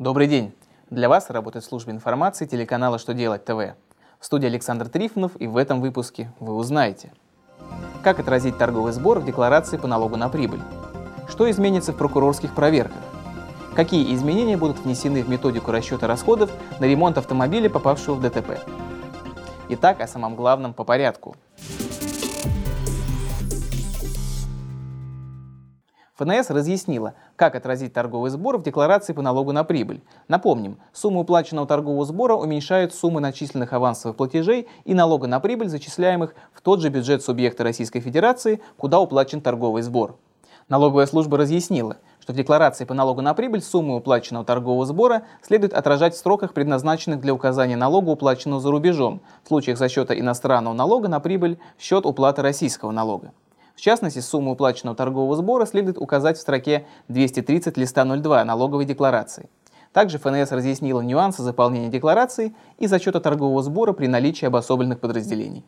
Добрый день! Для вас работает служба информации телеканала «Что делать ТВ». В студии Александр Трифонов и в этом выпуске вы узнаете Как отразить торговый сбор в декларации по налогу на прибыль? Что изменится в прокурорских проверках? Какие изменения будут внесены в методику расчета расходов на ремонт автомобиля, попавшего в ДТП? Итак, о самом главном по порядку – ФНС разъяснила, как отразить торговый сбор в декларации по налогу на прибыль. Напомним, суммы уплаченного торгового сбора уменьшают суммы начисленных авансовых платежей и налога на прибыль, зачисляемых в тот же бюджет субъекта Российской Федерации, куда уплачен торговый сбор. Налоговая служба разъяснила, что в декларации по налогу на прибыль суммы уплаченного торгового сбора следует отражать в сроках, предназначенных для указания налога, уплаченного за рубежом, в случаях зачета иностранного налога на прибыль в счет уплаты российского налога. В частности, сумму уплаченного торгового сбора следует указать в строке 230 листа 02 налоговой декларации. Также ФНС разъяснила нюансы заполнения декларации и зачета торгового сбора при наличии обособленных подразделений.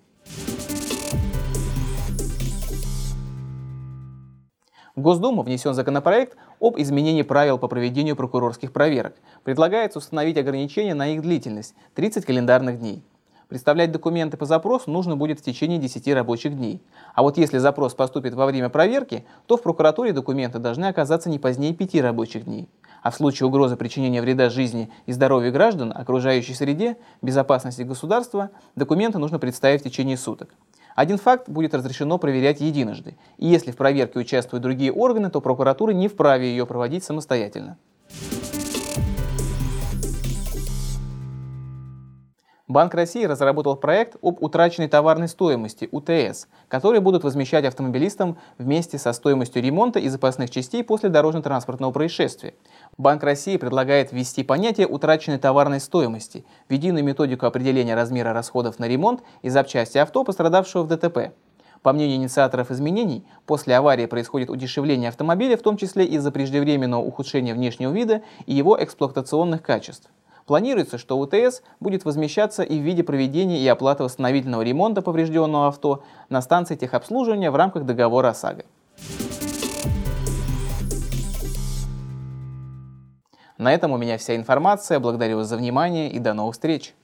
В Госдуму внесен законопроект об изменении правил по проведению прокурорских проверок. Предлагается установить ограничение на их длительность – 30 календарных дней. Представлять документы по запросу нужно будет в течение 10 рабочих дней. А вот если запрос поступит во время проверки, то в прокуратуре документы должны оказаться не позднее 5 рабочих дней. А в случае угрозы причинения вреда жизни и здоровью граждан, окружающей среде, безопасности государства, документы нужно представить в течение суток. Один факт будет разрешено проверять единожды, и если в проверке участвуют другие органы, то прокуратура не вправе ее проводить самостоятельно. Банк России разработал проект об утраченной товарной стоимости, УТС, который будут возмещать автомобилистам вместе со стоимостью ремонта и запасных частей после дорожно-транспортного происшествия. Банк России предлагает ввести понятие утраченной товарной стоимости в единую методику определения размера расходов на ремонт и запчасти авто, пострадавшего в ДТП. По мнению инициаторов изменений, после аварии происходит удешевление автомобиля, в том числе из-за преждевременного ухудшения внешнего вида и его эксплуатационных качеств. Планируется, что УТС будет возмещаться и в виде проведения и оплаты восстановительного ремонта поврежденного авто на станции техобслуживания в рамках договора ОСАГО. На этом у меня вся информация. Благодарю вас за внимание и до новых встреч!